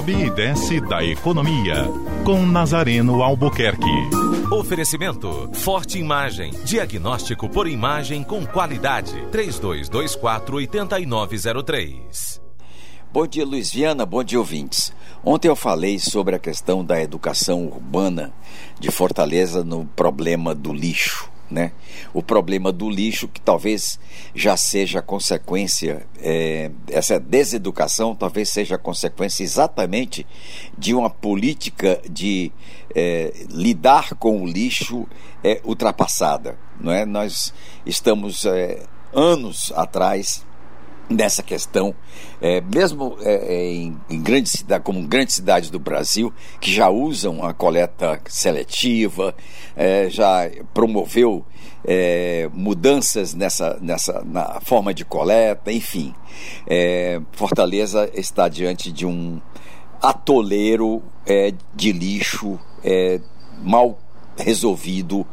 sobe e desce da economia. Com Nazareno Albuquerque. Oferecimento: Forte Imagem. Diagnóstico por imagem com qualidade. 3224-8903. Bom dia, Luiz Viana. Bom dia, ouvintes. Ontem eu falei sobre a questão da educação urbana de Fortaleza no problema do lixo né? O problema do lixo, que talvez já seja consequência, é, essa deseducação talvez seja consequência exatamente de uma política de é, lidar com o lixo é, ultrapassada. Não é? Nós estamos é, anos atrás nessa questão, é, mesmo é, é, em, em grandes cidades, como grandes cidades do Brasil, que já usam a coleta seletiva, é, já promoveu é, mudanças nessa, nessa na forma de coleta, enfim. É, Fortaleza está diante de um atoleiro de lixo mal resolvido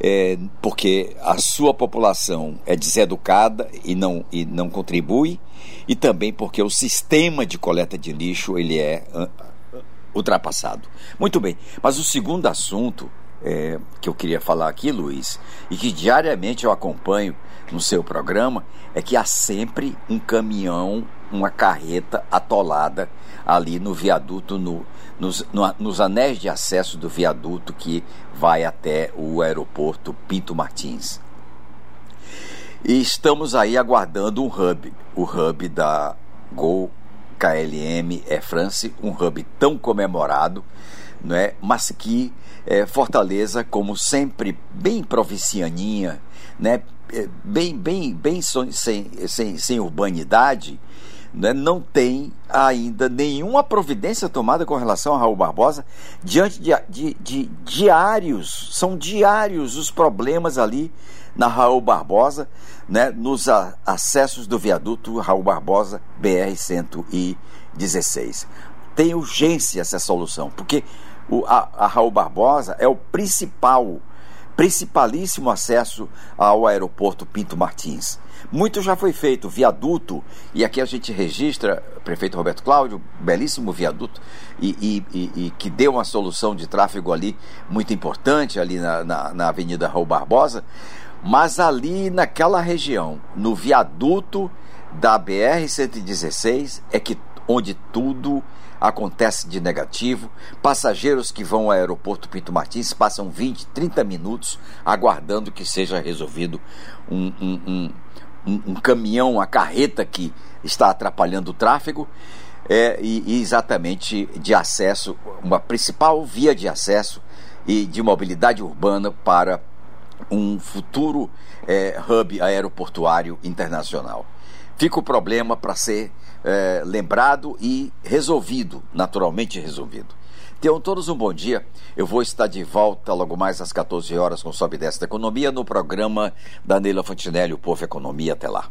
é, porque a sua população é deseducada e não, e não contribui, e também porque o sistema de coleta de lixo ele é uh, ultrapassado. Muito bem, mas o segundo assunto é, que eu queria falar aqui, Luiz, e que diariamente eu acompanho no seu programa, é que há sempre um caminhão, uma carreta atolada ali no viaduto, no, nos, no, nos anéis de acesso do viaduto que vai até o aeroporto Pinto Martins. E estamos aí aguardando um hub, o hub da Gol KLM Air France, um hub tão comemorado, né? mas que é, Fortaleza, como sempre, bem provincianinha, né? É, bem, bem, bem sem, sem, sem urbanidade, né, não tem ainda nenhuma providência tomada com relação a Raul Barbosa diante de, de, de diários, são diários os problemas ali na Raul Barbosa, né, nos acessos do viaduto Raul Barbosa BR-116. Tem urgência essa solução, porque o, a, a Raul Barbosa é o principal, principalíssimo acesso ao aeroporto Pinto Martins. Muito já foi feito, viaduto, e aqui a gente registra, prefeito Roberto Cláudio, belíssimo viaduto, e, e, e, e que deu uma solução de tráfego ali muito importante, ali na, na, na Avenida Raul Barbosa, mas ali naquela região, no viaduto da BR-116, é que onde tudo acontece de negativo. Passageiros que vão ao aeroporto Pinto Martins passam 20, 30 minutos aguardando que seja resolvido um, um, um, um, caminhão, uma carreta que está atrapalhando o tráfego. É, e, e exatamente de acesso, uma principal via de acesso e de mobilidade urbana para um futuro é, hub aeroportuário internacional. Fica o problema para ser é, lembrado e resolvido, naturalmente resolvido. Tenham todos um bom dia. Eu vou estar de volta logo mais às 14 horas com Sobe Desta Economia no programa da Neila Fontinelli, o Povo Economia. Até lá.